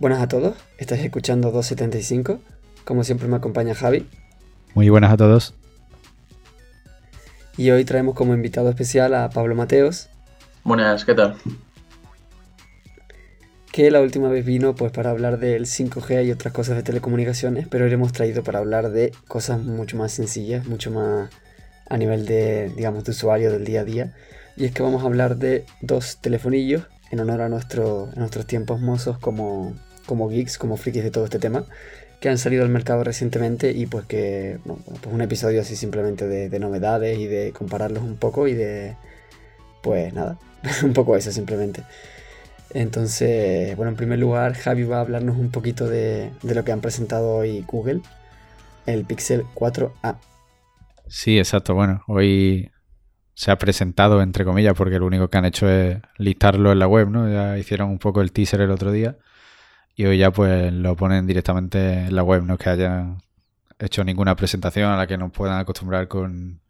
Buenas a todos, estáis escuchando 275. Como siempre me acompaña Javi. Muy buenas a todos. Y hoy traemos como invitado especial a Pablo Mateos. Buenas, ¿qué tal? Que la última vez vino pues para hablar del 5G y otras cosas de telecomunicaciones, pero hoy hemos traído para hablar de cosas mucho más sencillas, mucho más a nivel de, digamos, de usuario del día a día. Y es que vamos a hablar de dos telefonillos en honor a, nuestro, a nuestros tiempos mozos como, como geeks, como frikis de todo este tema, que han salido al mercado recientemente y pues que, pues un episodio así simplemente de, novedades y de compararlos un poco y de, pues nada, un poco eso simplemente. Entonces, bueno, en primer lugar, Javi va a hablarnos un poquito de lo que han presentado hoy Google, el Pixel 4a. Sí, exacto. Bueno, hoy se ha presentado, entre comillas, porque lo único que han hecho es listarlo en la web, ¿no? Ya hicieron un poco el teaser el otro día y hoy ya pues lo ponen directamente en la web, no es que hayan hecho ninguna presentación a la que nos puedan acostumbrar con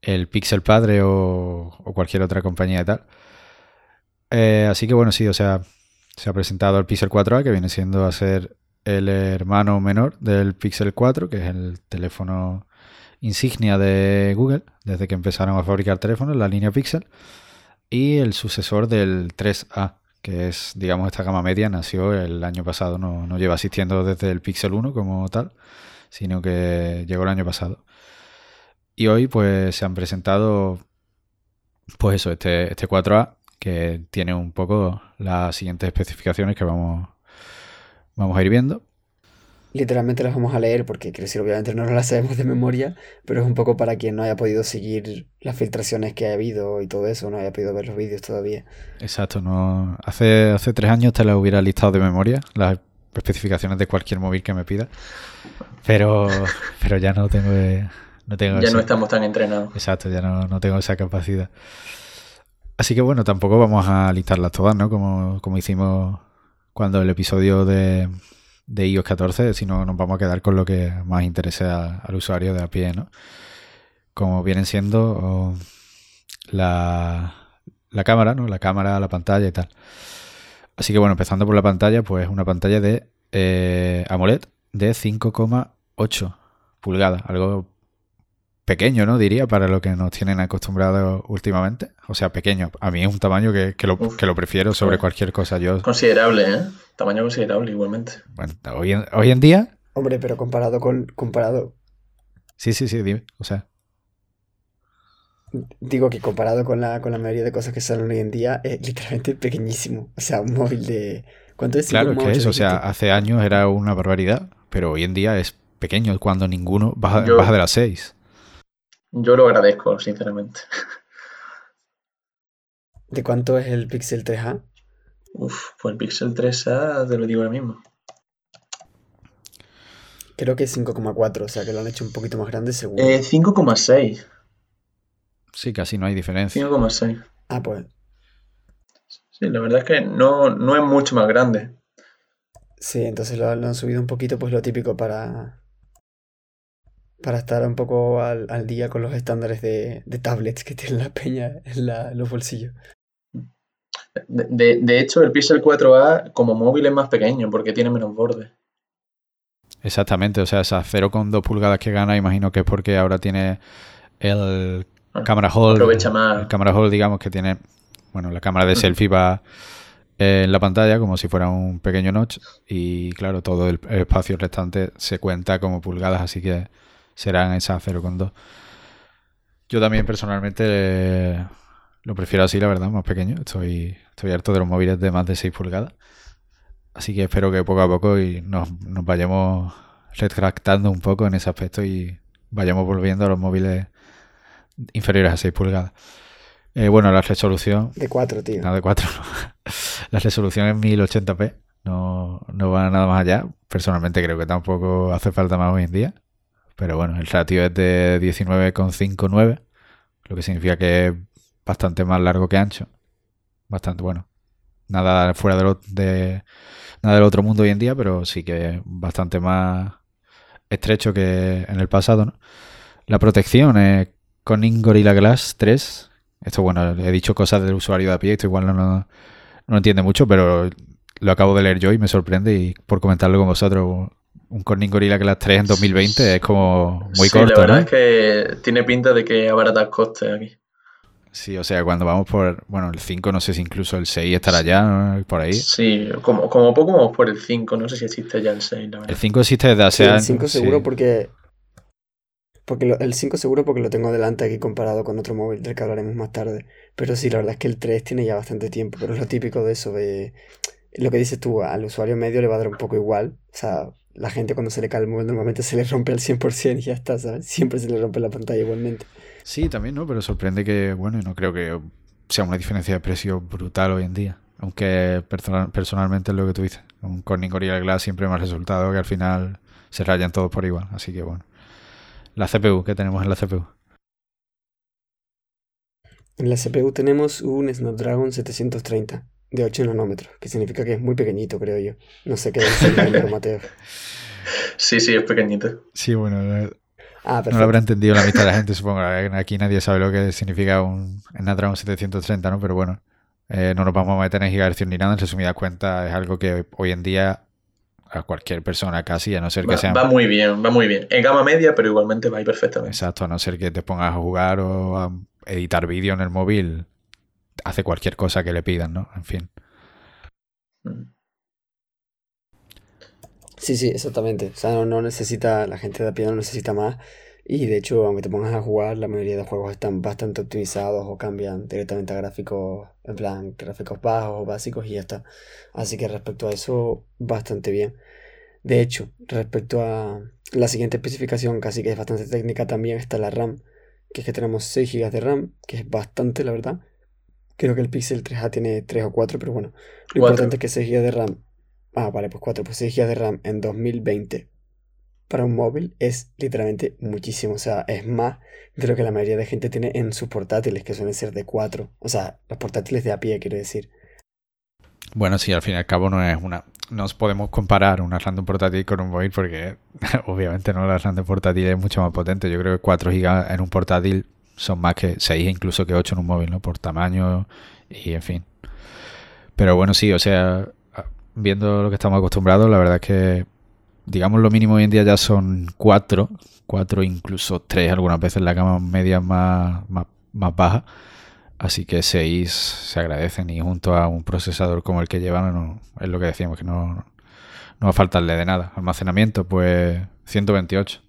el Pixel Padre o, cualquier otra compañía y tal. Eh, así que bueno, sí, o sea, se ha presentado el Pixel 4a, que viene siendo a ser el hermano menor del Pixel 4, que es el teléfono insignia de Google desde que empezaron a fabricar teléfonos, la línea Pixel, y el sucesor del 3A, que es, digamos, esta gama media, nació el año pasado, no, no lleva asistiendo desde el Pixel 1 como tal, sino que llegó el año pasado. Y hoy pues se han presentado, pues eso, este, este 4A, que tiene un poco las siguientes especificaciones que vamos, vamos a ir viendo literalmente las vamos a leer porque quiero decir, obviamente no las sabemos de memoria, pero es un poco para quien no haya podido seguir las filtraciones que ha habido y todo eso, no haya podido ver los vídeos todavía. Exacto, no hace, hace tres años te las hubiera listado de memoria, las especificaciones de cualquier móvil que me pida, pero, pero ya no tengo... No tengo ya no estamos tan entrenados. Exacto, ya no, no tengo esa capacidad. Así que bueno, tampoco vamos a listarlas todas, ¿no? Como, como hicimos cuando el episodio de, de iOS 14, sino nos vamos a quedar con lo que más interese al usuario de a pie, ¿no? Como vienen siendo la, la cámara, ¿no? La cámara, la pantalla y tal. Así que bueno, empezando por la pantalla, pues una pantalla de eh, AMOLED de 5,8 pulgadas, algo pequeño, ¿no? Diría, para lo que nos tienen acostumbrados últimamente. O sea, pequeño. A mí es un tamaño que, lo, que lo, prefiero sobre cualquier cosa. Yo... Considerable, ¿eh? Tamaño considerable igualmente. Bueno, hoy en, hoy en día... Hombre, pero comparado con... Comparado... Sí, sí, sí, dime. O sea... Digo que comparado con la, con la mayoría de cosas que salen hoy en día, es literalmente pequeñísimo. O sea, un móvil de... ¿Cuánto es? Claro que es. O sea, hace años era una barbaridad, pero hoy en día es pequeño cuando ninguno baja, baja de las 6. Yo lo agradezco, sinceramente. ¿De cuánto es el Pixel 3A? Uf, pues el Pixel 3A te lo digo ahora mismo. Creo que es 5,4, o sea que lo han hecho un poquito más grande seguro. Eh, 5,6. Sí, casi no hay diferencia. 5,6. Ah, pues. Sí, la verdad es que no, no es mucho más grande. Sí, entonces lo, han subido un poquito, pues lo típico para, para estar un poco al, día con los estándares de, tablets que tiene la peña en, los bolsillos. De, hecho, el Pixel 4a como móvil es más pequeño porque tiene menos borde. Exactamente, o sea, esas 0,2 pulgadas que gana, imagino que es porque ahora tiene el ah, cámara hold. Aprovecha más. El cámara hold, digamos, que tiene, bueno, la cámara de selfie va en la pantalla como si fuera un pequeño notch y claro, todo el espacio restante se cuenta como pulgadas, así que serán esas 0,2. Yo también personalmente lo prefiero así, la verdad, más pequeño. Estoy, estoy harto de los móviles de más de 6 pulgadas. Así que espero que poco a poco y nos, vayamos retractando un poco en ese aspecto y vayamos volviendo a los móviles inferiores a 6 pulgadas. Eh, bueno, la resolución. De 4, tío. No, de 4 La resolución es 1080p. No, no va nada más allá. Personalmente creo que tampoco hace falta más hoy en día. Pero bueno, el ratio es de 19,59, lo que significa que es bastante más largo que ancho. Bastante bueno. Nada fuera de, de nada del otro mundo hoy en día, pero sí que es bastante más estrecho que en el pasado, ¿no? La protección es con Gorilla Glass 3. Esto, bueno, he dicho cosas del usuario de a pie, esto igual no, no, entiende mucho, pero lo acabo de leer yo y me sorprende y por comentarlo con vosotros, un Corning Gorilla Glass 3 en 2020 es como muy Sí, corto, la verdad ¿no? es que tiene pinta de que abaratas costes aquí. Sí, o sea, cuando vamos por, bueno, el 5, no sé si incluso el 6 estará ya ¿no? por ahí. Sí, como, como poco vamos por el 5, no sé si existe ya el 6, la El verdad. 5 existe desde Sí, hace el años. 5 sí. seguro porque... Porque lo- el 5 seguro porque lo tengo delante aquí comparado con otro móvil del que hablaremos más tarde. Pero sí, la verdad es que el 3 tiene ya bastante tiempo, pero es lo típico de eso, de lo que dices tú, al usuario medio le va a dar un poco igual. O sea, la gente cuando se le cae el móvil normalmente se le rompe al 100% y ya está, ¿sabes? Siempre se le rompe la pantalla igualmente. Sí, también, ¿no? Pero sorprende que, bueno, no creo que sea una diferencia de precio brutal hoy en día. Aunque personal- personalmente es lo que tú dices. Un Corning Gorilla Glass siempre ha resultado que al final se rayan todos por igual. Así que bueno. La CPU, ¿qué tenemos en la CPU? En la CPU tenemos un Snapdragon 730 de 8 nanómetros, que significa que es muy pequeñito, creo yo. No sé qué dice Mateo. Sí, sí, es pequeñito. Sí, bueno, no, Ah, no lo habrá entendido la mitad de la gente, supongo. Aquí nadie sabe lo que significa un Snapdragon 730, ¿no? Pero bueno, eh, no nos vamos a meter en gigahercios ni nada. En resumidas cuentas, es algo que hoy en día a cualquier persona casi, a no ser que sea... va muy bien, va muy bien. En gama media, pero igualmente va ahí perfectamente. Exacto, a no ser que te pongas a jugar o a editar vídeo en el móvil, hace cualquier cosa que le pidan, ¿no? En fin. Sí, sí, exactamente. O sea, no, no necesita, la gente de a pie no necesita más. Y de hecho, aunque te pongas a jugar, la mayoría de juegos están bastante optimizados o cambian directamente a gráficos, en plan, gráficos bajos o básicos y ya está. Así que respecto a eso, bastante bien. De hecho, respecto a la siguiente especificación, casi que es bastante técnica también, está la RAM, que es que tenemos 6 GB de RAM, que es bastante, la verdad. Creo que el Pixel 3A tiene 3 o 4, pero bueno, lo importante es que 6 GB de RAM. Ah, vale, pues 4, pues 6 GB de RAM en 2020 para un móvil es literalmente muchísimo. O sea, es más de lo que la mayoría de gente tiene en sus portátiles, que suelen ser de 4. O sea, los portátiles de a pie, quiero decir. Bueno, sí, al fin y al cabo no es una... No os podemos comparar una random portátil con un móvil porque obviamente no la random portátil es mucho más potente. Yo creo que 4 GB en un portátil son más que 6, incluso que 8 en un móvil, ¿no? Por tamaño y en fin. Pero bueno, sí, o sea, viendo lo que estamos acostumbrados, la verdad es que, digamos, lo mínimo hoy en día ya son 4, 4 incluso 3 algunas veces la gama media más, más, más baja. Así que 6 se agradecen y junto a un procesador como el que llevan, es lo que decíamos, que no, no va a faltarle de nada. Almacenamiento, pues 128.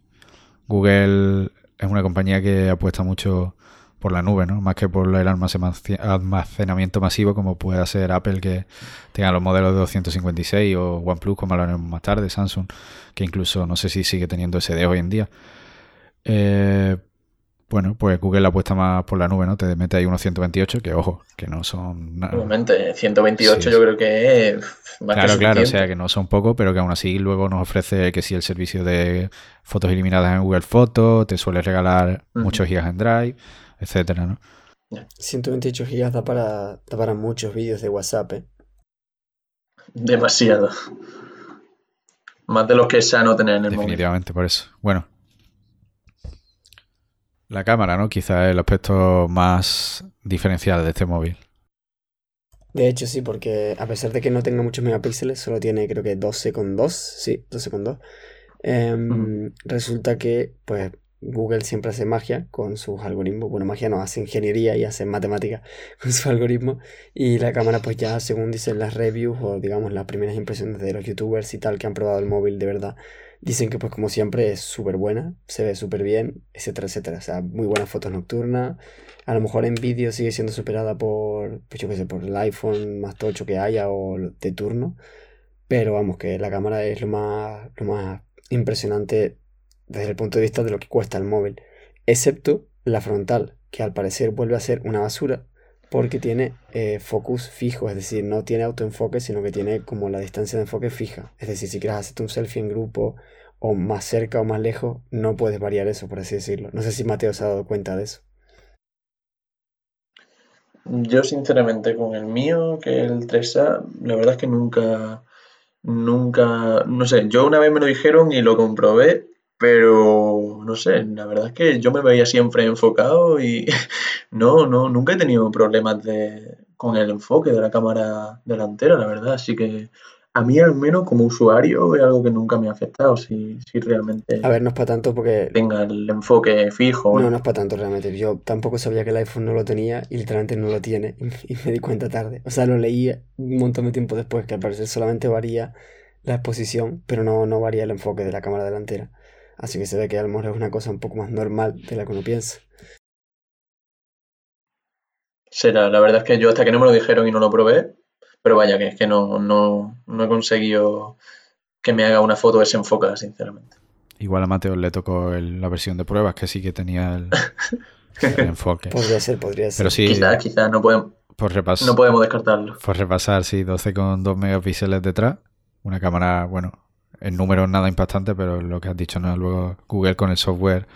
Google es una compañía que apuesta mucho por la nube, ¿no? Más que por el almacenamiento masivo como puede ser Apple que tenga los modelos de 256 o OnePlus como hablaremos más tarde, Samsung, que incluso no sé si sigue teniendo SD hoy en día. Eh, bueno, pues Google apuesta más por la nube, ¿no? Te mete ahí unos 128, que ojo, que no son nada. Obviamente, 128 Sí, yo sí. creo que es más que Claro, claro, o sea que no son pocos, pero que aún así luego nos ofrece que sí el servicio de fotos eliminadas en Google Fotos, te suele regalar muchos gigas en Drive, etcétera, ¿no? 128 GB da para, da para muchos vídeos de WhatsApp, ¿eh? Demasiado. Más de los que es sano tener en el móvil. Definitivamente, por eso. Bueno. La cámara, ¿no? Quizá es el aspecto más diferencial de este móvil. De hecho, sí, porque a pesar de que no tenga muchos megapíxeles, solo tiene creo que 12,2. Sí, 12,2. Em, resulta que, pues, Google siempre hace magia con sus algoritmos. Bueno, magia no, hace ingeniería y hace matemática con sus algoritmos. Y la cámara, pues ya, según dicen las reviews o digamos las primeras impresiones de los youtubers y tal que han probado el móvil de verdad, dicen que, pues, como siempre, es súper buena, se ve súper bien, etcétera, etcétera. O sea, muy buenas fotos nocturnas. A lo mejor en vídeo sigue siendo superada por, pues yo qué sé, por el iPhone más tocho que haya o de turno. Pero vamos, que la cámara es lo más, lo más impresionante desde el punto de vista de lo que cuesta el móvil. Excepto la frontal, que al parecer vuelve a ser una basura porque tiene eh, focus fijo, es decir, no tiene autoenfoque, sino que tiene como la distancia de enfoque fija. Es decir, si quieres hacerte un selfie en grupo o más cerca o más lejos, no puedes variar eso, por así decirlo. No sé si Mateo se ha dado cuenta de eso. Yo, sinceramente, con el mío, que es el 3A, la verdad es que nunca, nunca, no sé, yo una vez me lo dijeron y lo comprobé, pero no sé, la verdad es que yo me veía siempre enfocado y no, no, nunca he tenido problemas de, con el enfoque de la cámara delantera, la verdad. Así que a mí al menos como usuario es algo que nunca me ha afectado, si, si realmente A ver, no es para tanto porque... tenga el enfoque fijo. No, no es para tanto realmente. Yo tampoco sabía que el iPhone no lo tenía y literalmente no lo tiene y me di cuenta tarde. O sea, lo leí un montón de tiempo después, que al parecer solamente varía la exposición, pero no, no varía el enfoque de la cámara delantera. Así que se ve que a lo mejor es una cosa un poco más normal de la que uno piensa. Será, la verdad es que yo hasta que no me lo dijeron y no lo probé, pero vaya, que es que no, no, no he conseguido que me haga una foto desenfocada, sinceramente. Igual a Mateo le tocó el- la versión de pruebas que sí que tenía el, el enfoque. Podría ser, podría ser. Pero sí, Quizás, quizás no podemos, por, repas- no podemos descartarlo. por repasar, sí, 12,2 megapíxeles detrás. Una cámara, bueno, en números nada impactante, pero lo que has dicho, ¿no? Luego Google con el software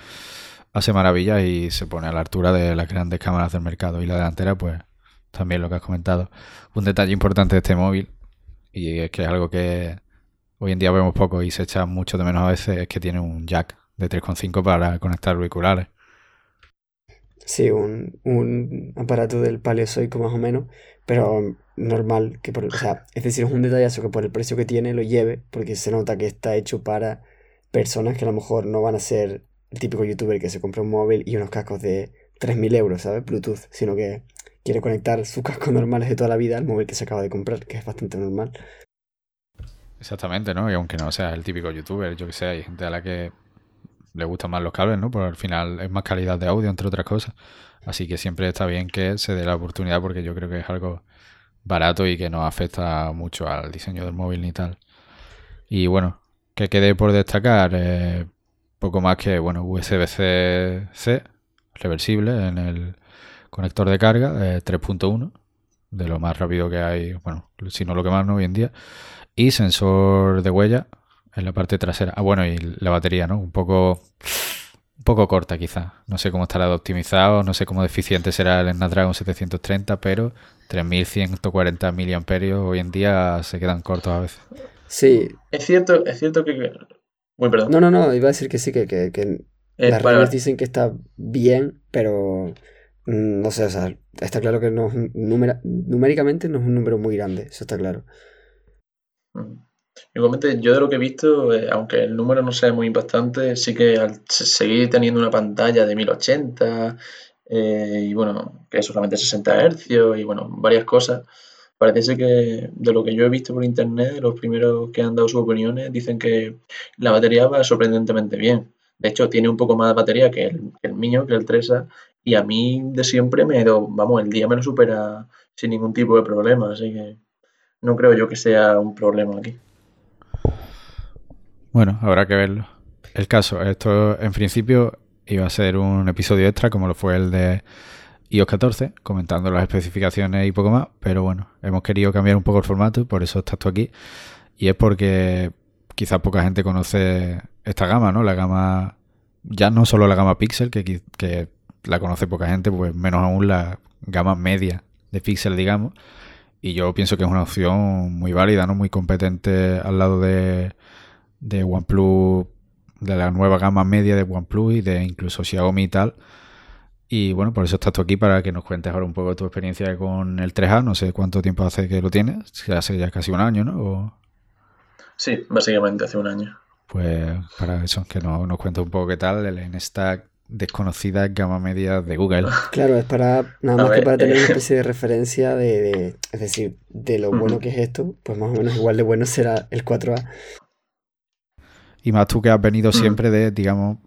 hace maravillas y se pone a la altura de las grandes cámaras del mercado. Y la delantera, pues, también lo que has comentado. Un detalle importante de este móvil, y es que es algo que hoy en día vemos poco y se echa mucho de menos a veces, es que tiene un jack de 3,5 para conectar auriculares. Sí, un, un aparato del paleozoico más o menos, pero normal, que por, o sea, es decir, es un detallazo que por el precio que tiene lo lleve, porque se nota que está hecho para personas que a lo mejor no van a ser el típico youtuber que se compra un móvil y unos cascos de 3.000 euros, ¿sabes? Bluetooth, sino que quiere conectar sus cascos normales de toda la vida al móvil que se acaba de comprar, que es bastante normal. Exactamente, ¿no? Y aunque no sea el típico youtuber, yo que sé, hay gente a la que le gustan más los cables, ¿no? Porque al final es más calidad de audio, entre otras cosas. Así que siempre está bien que se dé la oportunidad porque yo creo que es algo barato y que no afecta mucho al diseño del móvil ni tal. Y bueno, que quede por destacar, eh, poco más que, bueno, USB-C reversible en el conector de carga, eh, 3.1, de lo más rápido que hay, bueno, si no lo que más, ¿no? Hoy en día. Y sensor de huella en la parte trasera. Ah, bueno, y la batería, ¿no? Un poco, un poco corta quizá. No sé cómo estará optimizado, no sé cómo de eficiente será el Snapdragon 730, pero 3140 miliamperios hoy en día se quedan cortos a veces. Sí, Es cierto, es cierto que... Uy, perdón. no, no, no, iba a decir que sí, que, que, que Eh, las redes dicen que está bien, pero mm, no sé, o sea, está claro que no numéricamente no es un número muy grande, eso está claro. Mm. Igualmente, yo de lo que he visto, eh, aunque el número no sea muy impactante, sí que al se- seguir teniendo una pantalla de 1080 eh, y bueno, que es solamente 60 Hz y bueno, varias cosas, parece que de lo que yo he visto por internet, los primeros que han dado sus opiniones dicen que la batería va sorprendentemente bien. De hecho, tiene un poco más de batería que el, mío, que el 3A, y a mí de siempre me ha ido, vamos, el día me lo supera sin ningún tipo de problema, así que no creo yo que sea un problema aquí. Bueno, habrá que verlo. El caso, esto en principio iba a ser un episodio extra como lo fue el de iOS 14, comentando las especificaciones y poco más, pero bueno, hemos querido cambiar un poco el formato, por eso estás tú aquí. Y es porque quizás poca gente conoce esta gama, ¿no? La gama, ya no solo la gama Pixel, que, la conoce poca gente, pues menos aún la gama media de Pixel, digamos. Y yo pienso que es una opción muy válida, ¿no? Muy competente al lado de OnePlus, de la nueva gama media de OnePlus y de incluso Xiaomi y tal. Y bueno, por eso estás tú aquí para que nos cuentes ahora un poco tu experiencia con el 3A. No sé cuánto tiempo hace que lo tienes, hace ya casi un año, ¿no? O, Sí, básicamente hace un año. pues para eso, que nos, nos cuentes un poco qué tal en esta desconocida gama media de Google. Claro, es para nada más que para tener eh. una especie de referencia de, de- es decir, de lo bueno que es esto, pues más o menos igual de bueno será el 4A. Y más tú que has venido siempre de, digamos,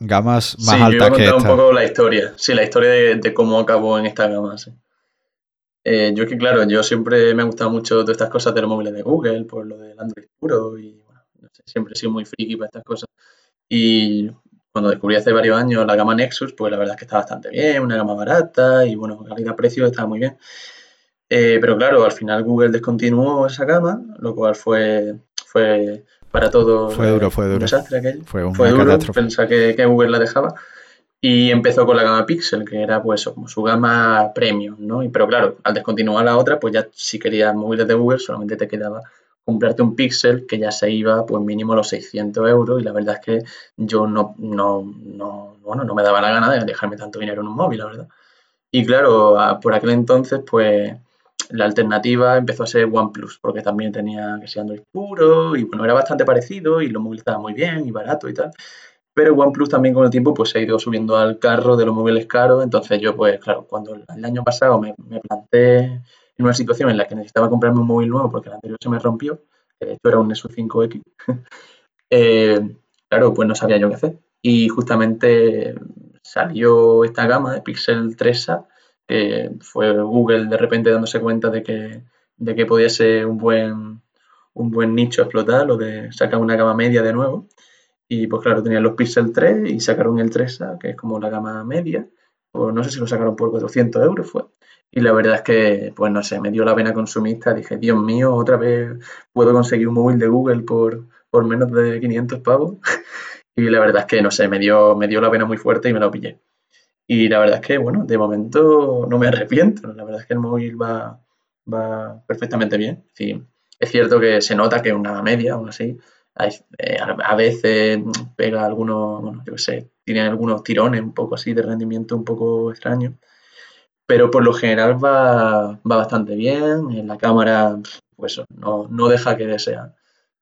gamas más Sí, yo altas que contar un esta. poco la historia. Sí, la historia de, de cómo acabó en esta gama, sí. Eh, yo que, claro, yo siempre me han gustado mucho todas estas cosas de los móviles de Google, por lo del Android puro y, bueno, no sé, siempre he sido muy friki para estas cosas. Y cuando descubrí hace varios años la gama Nexus, pues la verdad es que está bastante bien, una gama barata y, bueno, calidad-precio está muy bien. Eh, pero claro, al final Google descontinuó esa gama, lo cual fue, fue para todos Fue duro, fue un duro. desastre aquello. Fue Fue duro pensar que, que Google la dejaba. Y empezó con la gama Pixel, que era pues como su gama premium, ¿no? Y, pero claro, al descontinuar la otra, pues ya si querías móviles de Google solamente te quedaba comprarte un Pixel que ya se iba pues mínimo a los 600 euros y la verdad es que yo no, no, no, bueno, no me daba la gana de dejarme tanto dinero en un móvil, la verdad. Y claro, por aquel entonces, pues la alternativa empezó a ser OnePlus, porque también tenía que ser Android puro y bueno, era bastante parecido y lo móviles estaba muy bien y barato y tal. Pero OnePlus también con el tiempo pues se ha ido subiendo al carro de los móviles caros, entonces yo pues claro, cuando el año pasado me, me planté en una situación en la que necesitaba comprarme un móvil nuevo porque el anterior se me rompió, que de hecho era un Nexus 5X, eh, claro, pues no sabía yo qué hacer. Y justamente salió esta gama de Pixel 3A, que fue Google de repente dándose cuenta de que, de que podía ser un buen, un buen nicho explotar, lo de sacar una gama media de nuevo. Y pues claro, tenían los Pixel 3 y sacaron el 3A, que es como la gama media. O no sé si lo sacaron por 400 euros fue. Y la verdad es que, pues no sé, me dio la pena consumista. Dije, Dios mío, otra vez puedo conseguir un móvil de Google por, por menos de 500 pavos. y la verdad es que, no sé, me dio, me dio la pena muy fuerte y me lo pillé. Y la verdad es que, bueno, de momento no me arrepiento. La verdad es que el móvil va, va perfectamente bien. Sí, es cierto que se nota que es una media, aún así, eh, a veces pega algunos, bueno, yo sé, tiene algunos tirones un poco así de rendimiento un poco extraño. Pero por lo general va, va bastante bien. En la cámara, pues no, no deja que desea.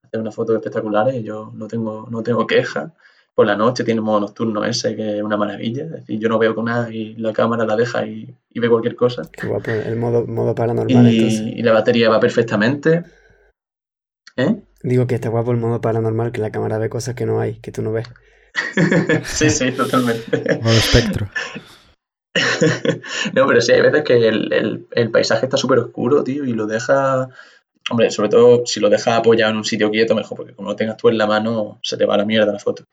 Hacer unas fotos espectaculares, yo no tengo, no tengo queja. Por la noche tiene modo nocturno ese, que es una maravilla. Es decir, yo no veo con nada y la cámara la deja y, y ve cualquier cosa. Qué guapo, el modo, modo paranormal. Y, y la batería va perfectamente. ¿Eh? Digo que está guapo el modo paranormal, que la cámara ve cosas que no hay, que tú no ves. sí, sí, totalmente. Modo espectro. no, pero sí, hay veces que el, el, paisaje está súper oscuro, tío, y lo deja. Hombre, sobre todo si lo deja apoyado en un sitio quieto, mejor, porque como lo tengas tú en la mano, se te va a la mierda la foto.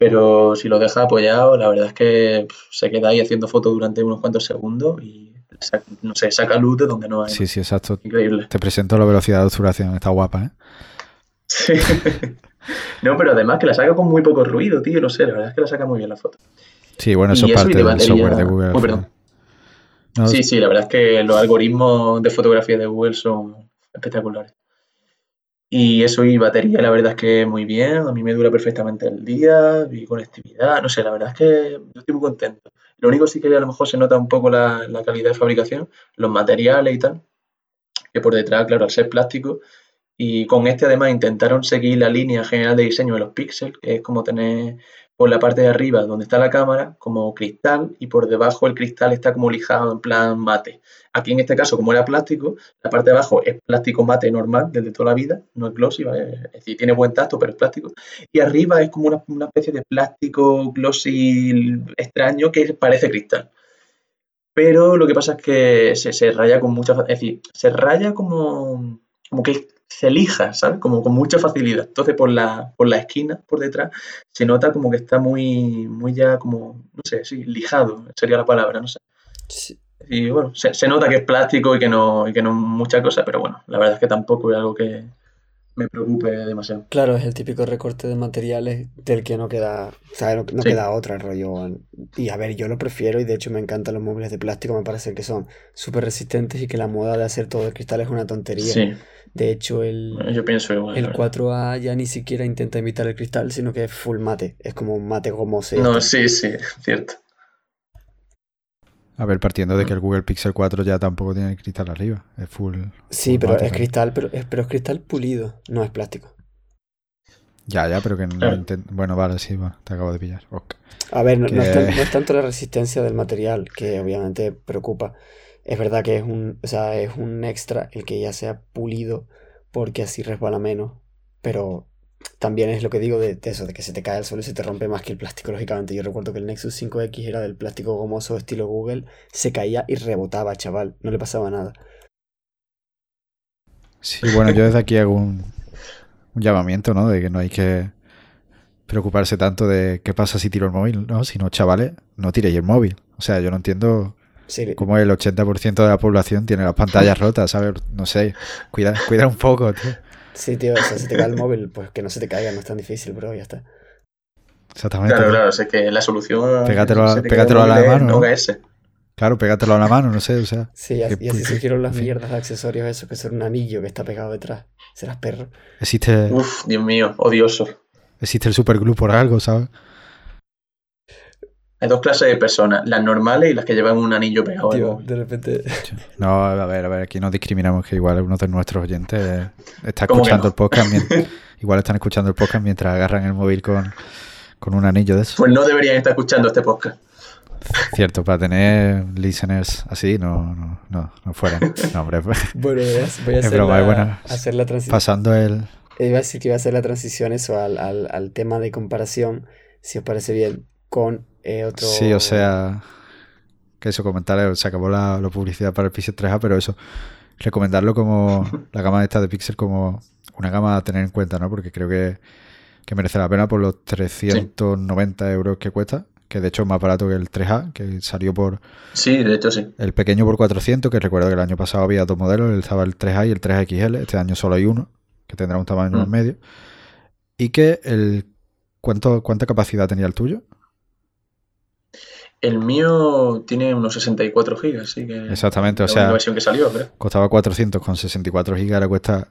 Pero si lo deja apoyado, la verdad es que se queda ahí haciendo fotos durante unos cuantos segundos y, no sé, saca luz de donde no hay. Sí, sí, exacto. Increíble. Te presento la velocidad de obturación, está guapa, ¿eh? Sí. no, pero además que la saca con muy poco ruido, tío. No sé, la verdad es que la saca muy bien la foto. Sí, bueno, eso es parte del software de Google. Oh, perdón. sí, sí, la verdad es que los algoritmos de fotografía de Google son espectaculares. Y eso y batería, la verdad es que muy bien. A mí me dura perfectamente el día, y conectividad. No sé, la verdad es que yo estoy muy contento. Lo único sí que a lo mejor se nota un poco la, la calidad de fabricación, los materiales y tal. Que por detrás, claro, al ser plástico, y con este además intentaron seguir la línea general de diseño de los píxeles, que es como tener por la parte de arriba donde está la cámara como cristal y por debajo el cristal está como lijado en plan mate. Aquí en este caso, como era plástico, la parte de abajo es plástico mate normal desde toda la vida, no es glossy, es decir, tiene buen tacto, pero es plástico. Y arriba es como una, una especie de plástico glossy extraño que parece cristal. Pero lo que pasa es que se, se raya con mucha... Es decir, se raya como, como que se elija, ¿sabes? Como con mucha facilidad. Entonces, por la, por la esquina, por detrás, se nota como que está muy, muy ya como, no sé, sí, lijado, sería la palabra, no sé. Y bueno, se, nota que es plástico y que no, y que no mucha cosa, pero bueno, la verdad es que tampoco es algo que, me preocupe demasiado. Claro, es el típico recorte de materiales del que no queda, o sea, no, queda otra rollo. Y a ver, yo lo prefiero y de hecho me encantan los móviles de plástico, me parece que son súper resistentes y que la moda de hacer todo de cristal es una tontería. Sí. De hecho, el, yo pienso igual, el 4A ya ni siquiera intenta imitar el cristal, sino que es full mate, es como un mate como se. No, sí, sí, cierto. A ver, partiendo de que el Google Pixel 4 ya tampoco tiene cristal arriba, es full. Sí, pero es cristal, pero es, pero es cristal pulido, no es plástico. Ya, ya, pero que no Bueno, vale, sí, bueno, te acabo de pillar. A ver, no, es tanto la resistencia del material, que obviamente preocupa. Es verdad que es un, o sea, es un extra el que ya sea pulido, porque así resbala menos. Pero también es lo que digo de, eso, de que se te cae el suelo y se te rompe más que el plástico, lógicamente. Yo recuerdo que el Nexus 5X era del plástico gomoso estilo Google, se caía y rebotaba, chaval, no le pasaba nada. Sí, bueno, yo desde aquí hago un, llamamiento, ¿no? De que no hay que preocuparse tanto de qué pasa si tiro el móvil, ¿no? Si no, chavales, no tiréis el móvil. O sea, yo no entiendo cómo el 80% de la población tiene las pantallas rotas, ¿sabes? No sé, cuida, cuida un poco, tío. Sí, tío, o sea, si te cae el móvil, pues que no se te caiga, no es tan difícil, bro, ya está. Exactamente. Claro, claro, sé que la solución. Pégatelo, a, pégatelo a la mano. ¿no? Claro, pégatelo a la mano, no sé, o sea. Sí, y, así surgieron las mierdas de accesorios, eso, que es un anillo que está pegado detrás. Serás perro. Existe. Uf, Dios mío, odioso. Existe el superglue por algo, ¿sabes? Hay dos clases de personas, las normales y las que llevan un anillo pegado. Tío, de repente. No, a ver, a ver, aquí no discriminamos que igual uno de nuestros oyentes está ¿Cómo que escuchando no? el podcast. igual están escuchando el podcast mientras agarran el móvil con, con un anillo de eso. Pues no deberían estar escuchando este podcast. Cierto, para tener listeners así, no, no, no, no fueran. No, hombre, pues, Bueno, voy a, hacer, broma, la, hacer la transición. pasando el. Iba a decir que iba a hacer la transición eso al, al, al tema de comparación, si os parece bien, con eh, otro. Sí, o sea, que eso, comentar, se acabó la, la publicidad para el Pixel 3A, pero eso, recomendarlo como la gama esta de Pixel como una gama a tener en cuenta, ¿no? Porque creo que, que merece la pena por los 390 euros que cuesta, que de hecho es más barato que el 3A, que salió por Sí, de hecho sí. el pequeño por 400, que recuerdo que el año pasado había dos modelos, estaba el 3A y el 3XL, este año solo hay uno, que tendrá un tamaño más Mm. medio, y que el... ¿Cuánto, ¿Cuánta capacidad tenía el tuyo? El mío tiene unos 64 gigas, así que... Exactamente, o la sea- única versión que salió, creo. Costaba 400 con 64 gigas, ahora cuesta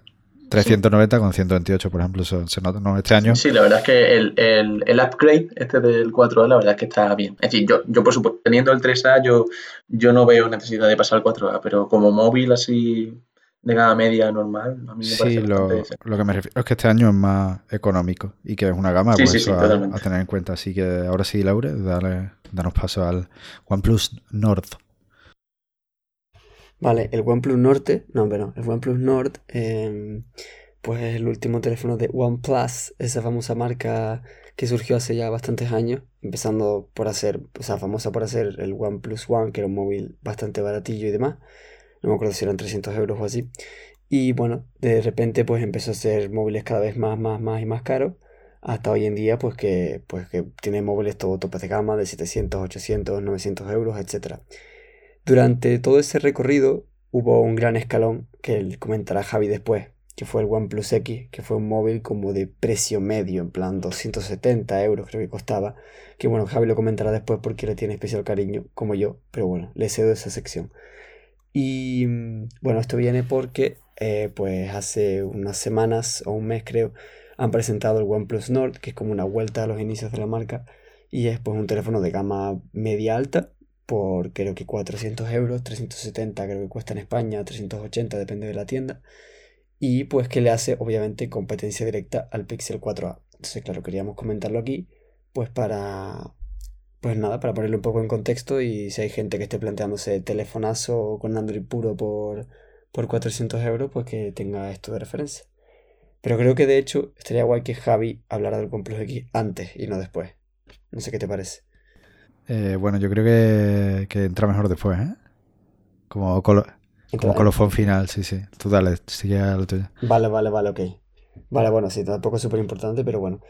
390 con 128, por ejemplo. Eso se nota, no, este año. Sí, la verdad es que el, el, el upgrade este del 4A, la verdad es que está bien. Es decir, yo, yo por supuesto, teniendo el 3A, yo, yo no veo necesidad de pasar al 4A, pero como móvil así de gama media normal, a mí me Sí, parece lo, lo que me refiero es que este año es más económico y que es una gama Sí, pues, sí, sí, a- a, tener en cuenta. Así que ahora sí, Laure, dale, danos paso al OnePlus Nord. Vale, el OnePlus Norte, no, pero el OnePlus Nord, em, pues es el último teléfono de OnePlus, esa famosa marca que surgió hace ya bastantes años, empezando por hacer, o sea, famosa por hacer el OnePlus One, que era un móvil bastante baratillo y demás, no me acuerdo si eran 300 euros o así, y bueno, de repente pues empezó a hacer móviles cada vez más, más, más y más caros, hasta hoy en día pues que, pues que tiene móviles todo tope de gama de 700, 800, 900 euros, etcétera. Durante todo ese recorrido hubo un gran escalón que comentará Javi después, que fue el OnePlus X, que fue un móvil como de precio medio, en plan 270 euros creo que costaba, que bueno, Javi lo comentará después porque le tiene especial cariño, como yo, pero bueno, le cedo esa sección. Y mm, bueno, esto viene porque eh, pues hace unas semanas o un mes creo han presentado el OnePlus Nord, que es como una vuelta a los inicios de la marca, y es pues un teléfono de gama media alta, por creo que 400 euros, 370 creo que cuesta en España, 380 depende de la tienda, y pues que le hace obviamente competencia directa al Pixel 4a. Entonces claro, queríamos comentarlo aquí, pues para, pues nada, para ponerlo un poco en contexto y si hay gente que esté planteándose telefonazo con Android puro por, por 400 euros, pues que tenga esto de referencia. Pero creo que de hecho estaría guay que Javi hablara del OnePlus X antes y no después. No sé qué te parece. Eh, bueno, yo creo que, que entra mejor después, ¿eh? Como, colo- como colofón final, sí, sí. Tú dale, sigue a lo tuyo. Vale, vale, vale, ok. Vale, bueno, sí, tampoco es súper importante, pero bueno.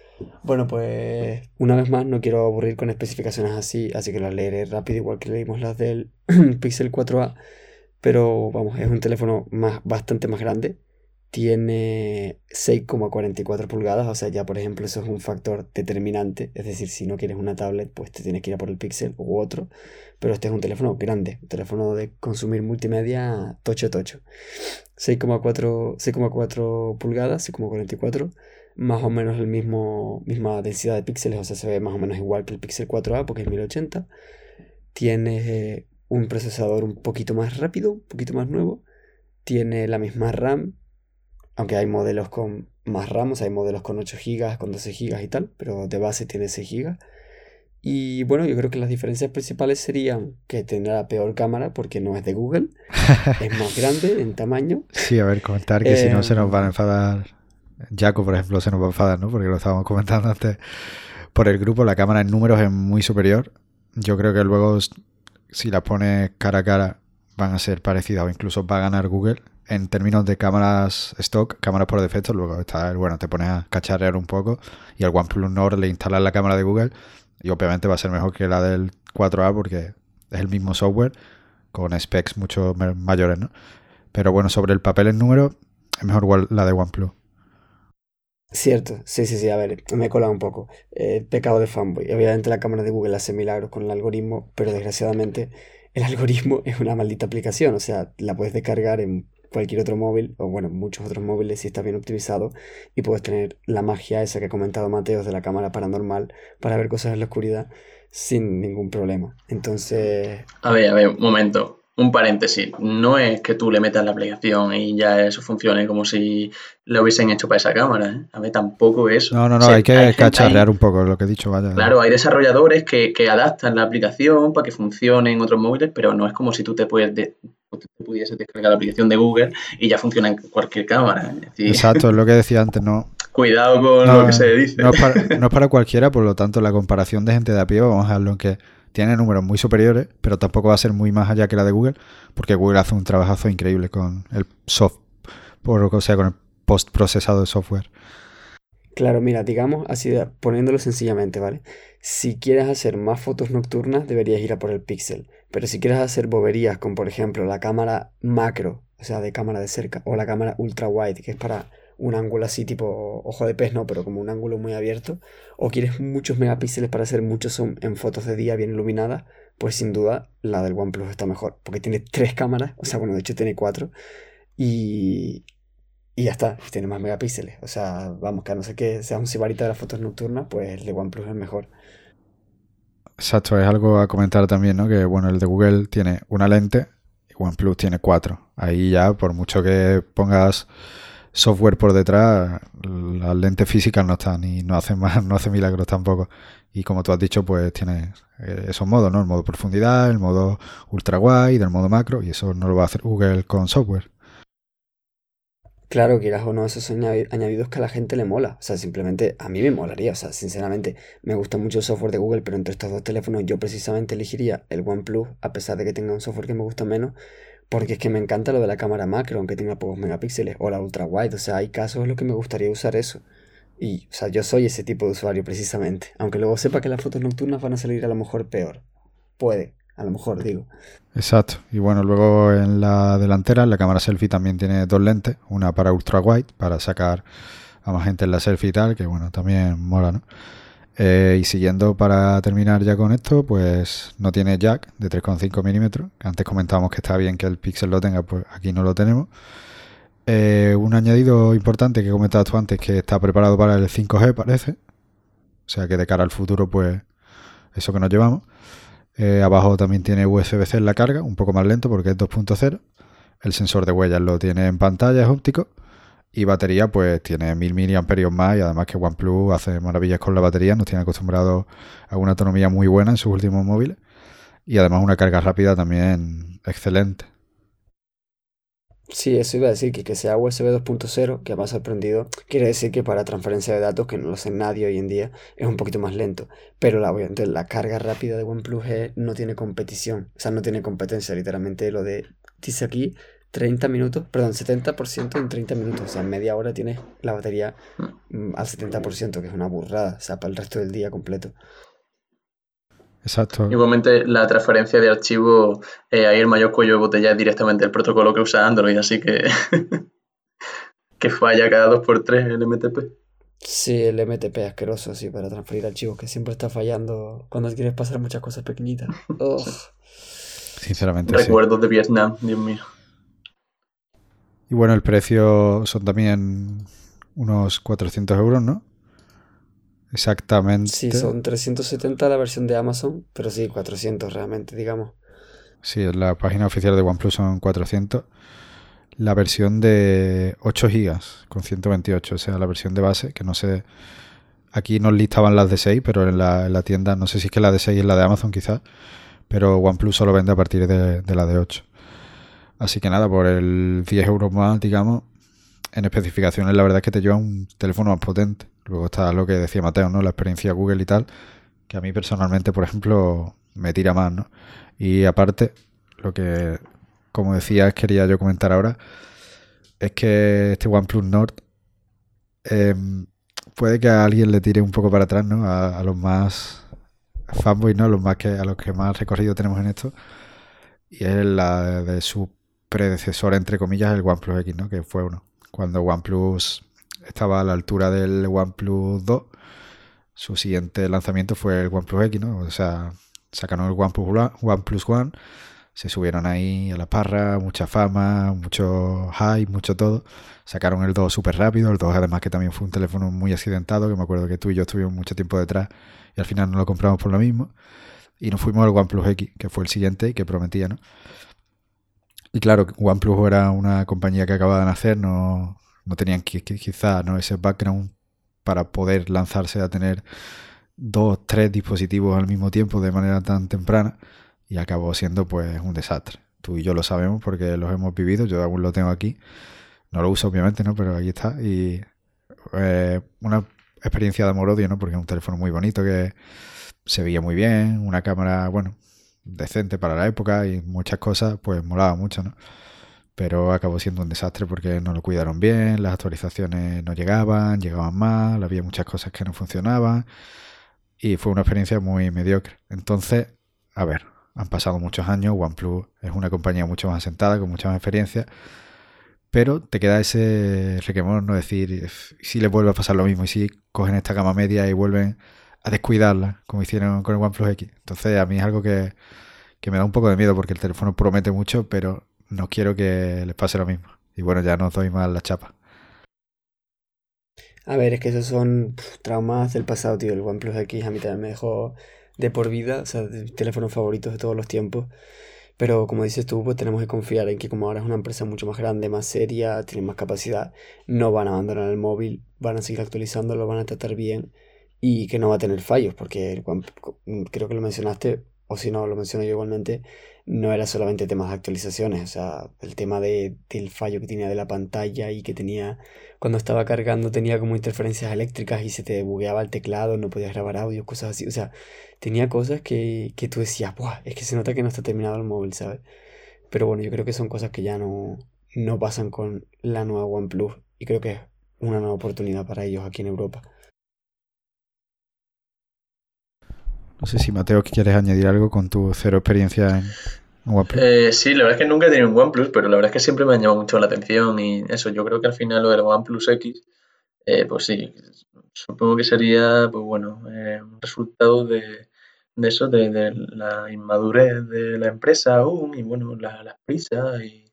Bueno, pues una vez más no quiero aburrir con especificaciones así, así que las leeré rápido, igual que leímos las del Pixel 4a. Pero vamos, es un teléfono más, bastante más grande. Tiene 6,44 pulgadas, o sea, ya por ejemplo eso es un factor determinante. Es decir, si no quieres una tablet, pues te tienes que ir a por el Pixel u otro. Pero este es un teléfono grande, un teléfono de consumir multimedia tocho tocho. 6,4 6,4 pulgadas, 6,44, más o menos el mismo misma densidad de píxeles, o sea, se ve más o menos igual que el Pixel 4a porque es 1080. Tiene eh, un procesador un poquito más rápido, un poquito más nuevo. Tiene la misma RAM, aunque hay modelos con más RAM, o sea, hay modelos con 8 GB, con 12 GB y tal, pero de base tiene 6 GB. Y bueno, yo creo que las diferencias principales serían que tendrá la peor cámara porque no es de Google, es más grande en tamaño. Sí, a ver, comentar que si no se nos Em. van a enfadar. Jaco, por ejemplo, se nos va a enfadar, ¿no? Porque lo estábamos comentando antes por el grupo. La cámara en números es muy superior. Yo creo que luego, si las pones cara a cara, van a ser parecidas o incluso va a ganar Google. En términos de cámaras stock, cámaras por defecto, luego está, bueno, te pones a cacharrear un poco y al OnePlus Nord le instalas la cámara de Google y obviamente va a ser mejor que la del 4A porque es el mismo software con specs mucho mayores, ¿no? Pero bueno, sobre el papel en número, es mejor la de OnePlus. Cierto, sí, sí, sí, a ver, me he colado un poco. Eh, pecado de fanboy. Obviamente la cámara de Google hace milagros con el algoritmo, pero desgraciadamente el algoritmo es una maldita aplicación, o sea, la puedes descargar en cualquier otro móvil, o bueno, muchos otros móviles si está bien optimizado, y puedes tener la magia esa que ha comentado Mateos de la cámara paranormal para ver cosas en la oscuridad, sin ningún problema. Entonces... A ver, a ver, un momento un paréntesis, no es que tú le metas la aplicación y ya eso funcione como si lo hubiesen hecho para esa cámara. ¿eh? A ver, tampoco eso. No, no, no, hay que cacharrear un poco lo que he dicho, vaya. Claro, hay desarrolladores que, adaptan la aplicación para que funcione en otros móviles, pero no es como si tú te, puedes te pudiese descargar la aplicación de Google y ya funciona en cualquier cámara. ¿eh? Exacto, es lo que decía antes, no. Cuidado con lo que se dice. No es, para, no es para cualquiera, por lo tanto, la comparación de gente de a pie, vamos a dejarlo en que tiene números muy superiores, pero tampoco va a ser muy más allá que la de Google, porque Google hace un trabajazo increíble con el soft, por, o sea, con el post procesado de software. Claro, mira, digamos así, poniéndolo sencillamente, ¿vale? Si quieres hacer más fotos nocturnas, deberías ir a por el Pixel. Pero si quieres hacer boberías con, por ejemplo, la cámara macro, o sea, de cámara de cerca, o la cámara ultra wide, que es para un ángulo así tipo ojo de pez, no, pero como un ángulo muy abierto, o quieres muchos megapíxeles para hacer mucho zoom en fotos de día bien iluminadas, pues sin duda la del OnePlus está mejor, porque tiene tres cámaras, o sea, bueno, de hecho tiene cuatro, y, y ya está, tiene más megapíxeles, o sea, vamos, que a no ser que sea un cibarita de las fotos nocturnas, pues el de OnePlus es mejor. Exacto, es algo a comentar también, ¿no? Que bueno, el de Google tiene una lente y OnePlus tiene cuatro. Ahí ya, por mucho que pongas software por detrás, las lentes físicas no están y no hacen más, no hacen milagros tampoco. Y como tú has dicho, pues tiene eh, esos modos, ¿no? El modo profundidad, el modo ultra wide, el modo macro, y eso no lo va a hacer Google con software. Claro, quieras o no, esos son añadidos que a la gente le mola. O sea, simplemente a mí me molaría. O sea, sinceramente, me gusta mucho el software de Google, pero entre estos dos teléfonos yo precisamente elegiría el OnePlus, a pesar de que tenga un software que me gusta menos, porque es que me encanta lo de la cámara macro, aunque tenga pocos megapíxeles, o la ultra wide. O sea, hay casos en los que me gustaría usar eso. Y, o sea, yo soy ese tipo de usuario precisamente. Aunque luego sepa que las fotos nocturnas van a salir a lo mejor peor. Puede, a lo mejor digo. Exacto. Y bueno, luego en la delantera, la cámara selfie también tiene dos lentes. Una para ultra wide, para sacar a más gente en la selfie y tal, que bueno, también mola, ¿no? Eh, y siguiendo para terminar ya con esto, pues no tiene jack de 3,5 milímetros. Antes comentábamos que está bien que el Pixel lo tenga, pues aquí no lo tenemos. Eh, un añadido importante que comentabas tú antes, que está preparado para el 5G, parece. O sea que de cara al futuro, pues eso que nos llevamos. Eh, abajo también tiene USB-C en la carga, un poco más lento porque es 2.0. El sensor de huellas lo tiene en pantalla, es óptico. Y batería, pues tiene 1000 miliamperios más y además que OnePlus hace maravillas con la batería, nos tiene acostumbrado a una autonomía muy buena en sus últimos móviles y además una carga rápida también excelente. Sí, eso iba a decir que que sea USB 2.0, que me ha sorprendido, quiere decir que para transferencia de datos, que no lo hace nadie hoy en día, es un poquito más lento. Pero la, la carga rápida de OnePlus no tiene competición, o sea, no tiene competencia, literalmente lo de, dice aquí, 30 minutos, perdón, 70% en 30 minutos. O sea, en media hora tienes la batería mm, al 70%, que es una burrada. O sea, para el resto del día completo. Exacto. Igualmente, la transferencia de archivo, eh, ahí el mayor cuello de botella es directamente el protocolo que usa Android, así que. que falla cada 2x3 el MTP. Sí, el MTP es asqueroso, así, para transferir archivos, que siempre está fallando cuando quieres pasar muchas cosas pequeñitas. Sinceramente. Recuerdos de Vietnam, Dios mío. Y bueno, el precio son también unos 400 euros, ¿no? Exactamente. Sí, son 370 la versión de Amazon, pero sí, 400 realmente, digamos. Sí, en la página oficial de OnePlus son 400. La versión de 8 GB con 128, o sea, la versión de base, que no sé. Aquí nos listaban las de 6, pero en la, tienda, no sé si es que la de 6 es la de Amazon quizás, pero OnePlus solo vende a partir de, de la de 8. Así que nada, por el 10 euros más, digamos, en especificaciones la verdad es que te lleva un teléfono más potente. Luego está lo que decía Mateo, ¿no? La experiencia Google y tal, que a mí personalmente, por ejemplo, me tira más, ¿no? Y aparte, lo que, como decía, quería yo comentar ahora, es que este OnePlus Nord em, puede que a alguien le tire un poco para atrás, ¿no? A, los más fanboys, ¿no? A los, más que, a los que más recorrido tenemos en esto. Y es la de su predecesor, entre comillas, el OnePlus X, ¿no? Que fue uno. Cuando OnePlus estaba a la altura del OnePlus 2, su siguiente lanzamiento fue el OnePlus X, ¿no? O sea, sacaron el OnePlus One, OnePlus One se subieron ahí a la parra, mucha fama, mucho hype, mucho todo. Sacaron el 2 súper rápido, el 2 además que también fue un teléfono muy accidentado, que me acuerdo que tú y yo estuvimos mucho tiempo detrás y al final no lo compramos por lo mismo. Y nos fuimos al OnePlus X, que fue el siguiente y que prometía, ¿no? Y claro, OnePlus era una compañía que acababa de nacer, no, no tenían quizá ¿no? ese background para poder lanzarse a tener dos, tres dispositivos al mismo tiempo de manera tan temprana y acabó siendo pues un desastre. Tú y yo lo sabemos porque los hemos vivido, yo aún lo tengo aquí. No lo uso obviamente, ¿no? Pero aquí está. Y eh, una experiencia de amor-odio, ¿no? Porque es un teléfono muy bonito que se veía muy bien, una cámara, bueno, decente para la época y muchas cosas, pues molaba mucho, ¿no? Pero acabó siendo un desastre porque no lo cuidaron bien, las actualizaciones no llegaban, llegaban mal, había muchas cosas que no funcionaban y fue una experiencia muy mediocre. Entonces, a ver, han pasado muchos años, OnePlus es una compañía mucho más asentada, con mucha más experiencia, pero te queda ese requemor, no decir, si le vuelve a pasar lo mismo, y si cogen esta gama media y vuelven a descuidarla, como hicieron con el OnePlus X. Entonces a mí es algo que, que me da un poco de miedo porque el teléfono promete mucho, pero no quiero que les pase lo mismo. Y bueno, ya no doy más la chapa. A ver, es que esos son traumas del pasado, tío. El OnePlus X a mí también me dejó de por vida, o sea, de teléfonos favoritos de todos los tiempos. Pero como dices tú, pues tenemos que confiar en que como ahora es una empresa mucho más grande, más seria, tiene más capacidad, no van a abandonar el móvil, van a seguir actualizándolo, van a tratar bien y que no va a tener fallos, porque creo que lo mencionaste, o si no, lo menciono yo igualmente, no era solamente temas de actualizaciones, o sea, el tema de, del fallo que tenía de la pantalla y que tenía, cuando estaba cargando tenía como interferencias eléctricas y se te bugueaba el teclado, no podías grabar audio, cosas así, o sea, tenía cosas que, que tú decías, Buah, es que se nota que no está terminado el móvil, ¿sabes? Pero bueno, yo creo que son cosas que ya no, no pasan con la nueva OnePlus y creo que es una nueva oportunidad para ellos aquí en Europa. No sé si Mateo quieres añadir algo con tu cero experiencia en OnePlus. Eh, sí, la verdad es que nunca he tenido un OnePlus, pero la verdad es que siempre me ha llamado mucho la atención y eso, yo creo que al final lo del OnePlus X, eh, pues sí, supongo que sería, pues bueno, eh, un resultado de, de eso, de, la inmadurez de la empresa aún y bueno, las la prisas y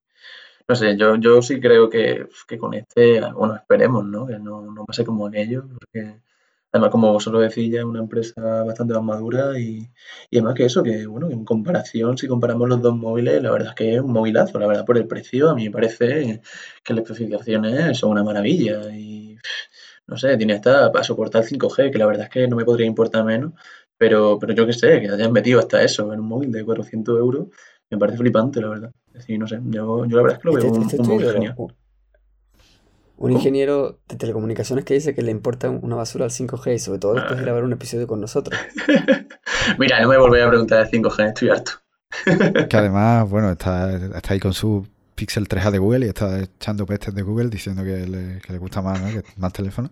no sé, yo, yo sí creo que, que con este, bueno, esperemos, ¿no? Que no, no pase como aquello, porque Además, como vosotros decís, ya es una empresa bastante más madura y, y además que eso, que bueno, en comparación, si comparamos los dos móviles, la verdad es que es un movilazo, la verdad, por el precio, a mí me parece que las especificaciones son una maravilla y no sé, tiene hasta para soportar 5G, que la verdad es que no me podría importar menos, pero, pero yo qué sé, que hayan metido hasta eso en un móvil de 400 euros, me parece flipante, la verdad. Es decir, no sé, yo, yo la verdad es que lo veo este, un, móvil genial. Un ingeniero de telecomunicaciones que dice que le importa una basura al 5G y sobre todo después de grabar un episodio con nosotros. Mira, no me volví a preguntar del 5G, estoy harto. que además, bueno, está, está ahí con su Pixel 3A de Google y está echando pestes de Google diciendo que le, gusta más, ¿no? que más teléfono.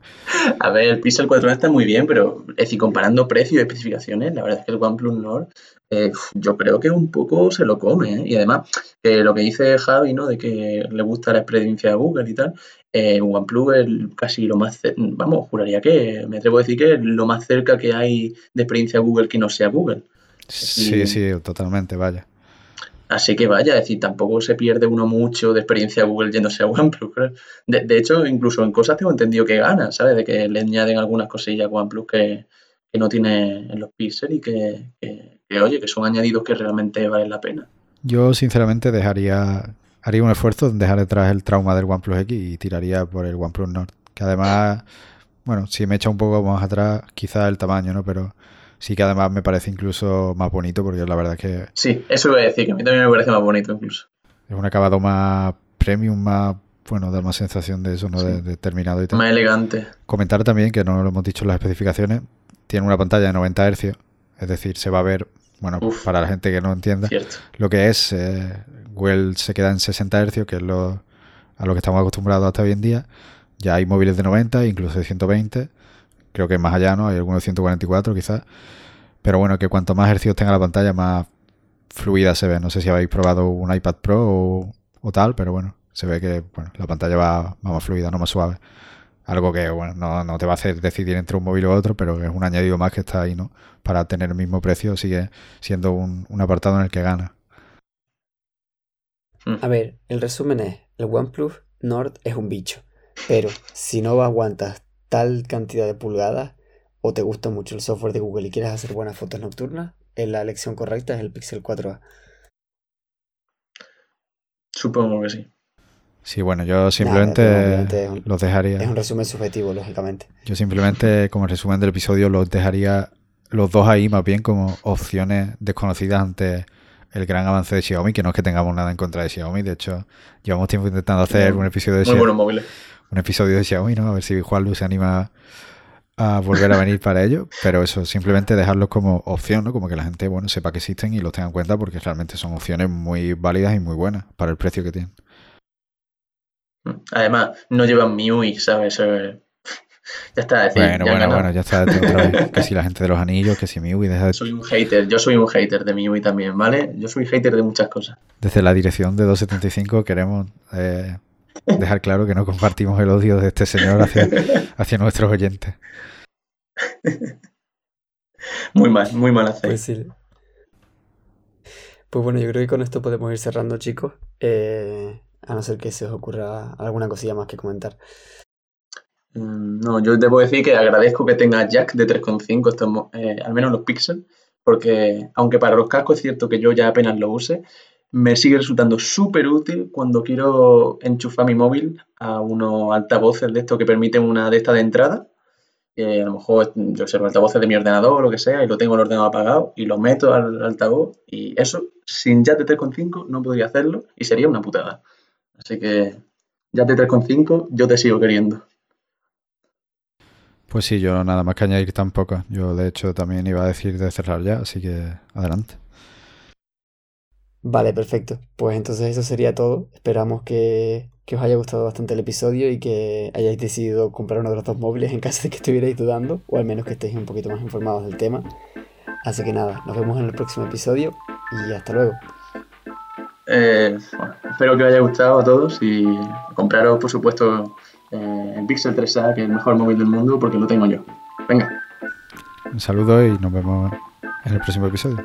A ver, el Pixel 4A está muy bien, pero es decir, comparando precios y especificaciones, la verdad es que el OnePlus Nord eh, yo creo que un poco se lo come. ¿eh? Y además, lo que dice Javi, ¿no? De que le gusta la experiencia de Google y tal, eh, OnePlus es casi lo más, vamos, juraría que, me atrevo a decir que es lo más cerca que hay de experiencia Google que no sea Google. Sí, sí, totalmente, vaya. Así que vaya, es decir, tampoco se pierde uno mucho de experiencia Google yéndose a OnePlus. De, de, hecho, incluso en cosas tengo entendido que gana, ¿sabes? De que le añaden algunas cosillas a OnePlus que, que no tiene en los píxeles y que, que, oye, que son añadidos que realmente valen la pena. Yo, sinceramente, dejaría, haría un esfuerzo en dejar detrás el trauma del OnePlus X y tiraría por el OnePlus Nord. Que además, bueno, si me echa un poco más atrás, quizá el tamaño, ¿no? Pero sí que además me parece incluso más bonito porque la verdad es que... Sí, eso iba a decir, que a mí también me parece más bonito incluso. Es un acabado más premium, más, bueno, da más sensación de eso, ¿no? De, terminado y tal. Más elegante. Comentar también, que no lo hemos dicho en las especificaciones, tiene una pantalla de 90 Hz, es decir, se va a ver, bueno, para la gente que no entienda, lo que es, eh, Well se queda en 60 Hz, que es lo, a lo que estamos acostumbrados hasta hoy en día. Ya hay móviles de 90, incluso de 120 creo que más allá, ¿no? Hay algunos de 144 quizás. Pero bueno, que cuanto más hercios tenga la pantalla, más fluida se ve. No sé si habéis probado un iPad Pro o, tal, pero bueno, se ve que bueno, la pantalla va, más fluida, no más suave. Algo que bueno, no, te va a hacer decidir entre un móvil u otro, pero es un añadido más que está ahí, ¿no? Para tener el mismo precio, sigue siendo un, un apartado en el que gana. Mm. A ver, el resumen es, el OnePlus Nord es un bicho, pero si no aguantas tal cantidad de pulgadas o te gusta mucho el software de Google y quieres hacer buenas fotos nocturnas, la elección correcta es el Pixel 4a. Supongo que sí. Sí, bueno, yo simplemente los dejaría. Es un resumen subjetivo, lógicamente. Yo simplemente, como resumen del episodio, los dejaría los dos ahí más bien como opciones desconocidas ante el gran avance de Xiaomi, que no es que tengamos nada en contra de Xiaomi, de hecho, llevamos tiempo intentando hacer un episodio de Muy Xia- buenos móviles. un episodio de Xiaomi, ¿no? A ver si Juanlu se anima a volver a venir para ello, pero eso, simplemente dejarlos como opción, ¿no? Como que la gente, bueno, sepa que existen y los tenga en cuenta porque realmente son opciones muy válidas y muy buenas para el precio que tienen. Además, no llevan MIUI, ¿sabes? Eh, ya está, es decir, Bueno, ya bueno, ganado. bueno, ya está otra vez. Que si la gente de los anillos, que si MIUI, deja de- Soy un hater, yo soy un hater de MIUI también, ¿vale? Yo soy hater de muchas cosas. Desde la dirección de 275 queremos eh, dejar claro que no compartimos el odio de este señor hacia, hacia nuestros oyentes. Muy mal, muy mal hacéis. Pues sí. Pues bueno, yo creo que con esto podemos ir cerrando, chicos. Eh, a no ser que se os ocurra alguna cosilla más que comentar. Mm, No, yo debo decir que agradezco que tenga jack de 3.5, estos mo- eh, al menos los Pixel, porque aunque para los cascos es cierto que yo ya apenas lo use, me sigue resultando súper útil cuando quiero enchufar mi móvil a unos altavoces de estos que permiten una de estas de entrada. Eh, a lo mejor, yo sé, los altavoces de mi ordenador o lo que sea, y lo tengo el ordenador apagado y lo meto al altavoz, y eso sin jack de 3.5 no podría hacerlo y sería una putada. Así que jack de 3.5 yo te sigo queriendo. Pues sí, yo nada más que añadir tampoco. Yo de hecho también iba a decir de cerrar ya, así que adelante. Vale, perfecto. Pues entonces eso sería todo. Esperamos que, que os haya gustado bastante el episodio y que hayáis decidido comprar uno de los dos móviles en caso de que estuvierais dudando, o al menos que estéis un poquito más informados del tema. Así que nada, nos vemos en el próximo episodio y hasta luego. Eh, espero que os haya gustado a todos y compraros, por supuesto, eh, el Pixel 3A, que es el mejor móvil del mundo, porque lo tengo yo. Venga. Un saludo y nos vemos en el próximo episodio.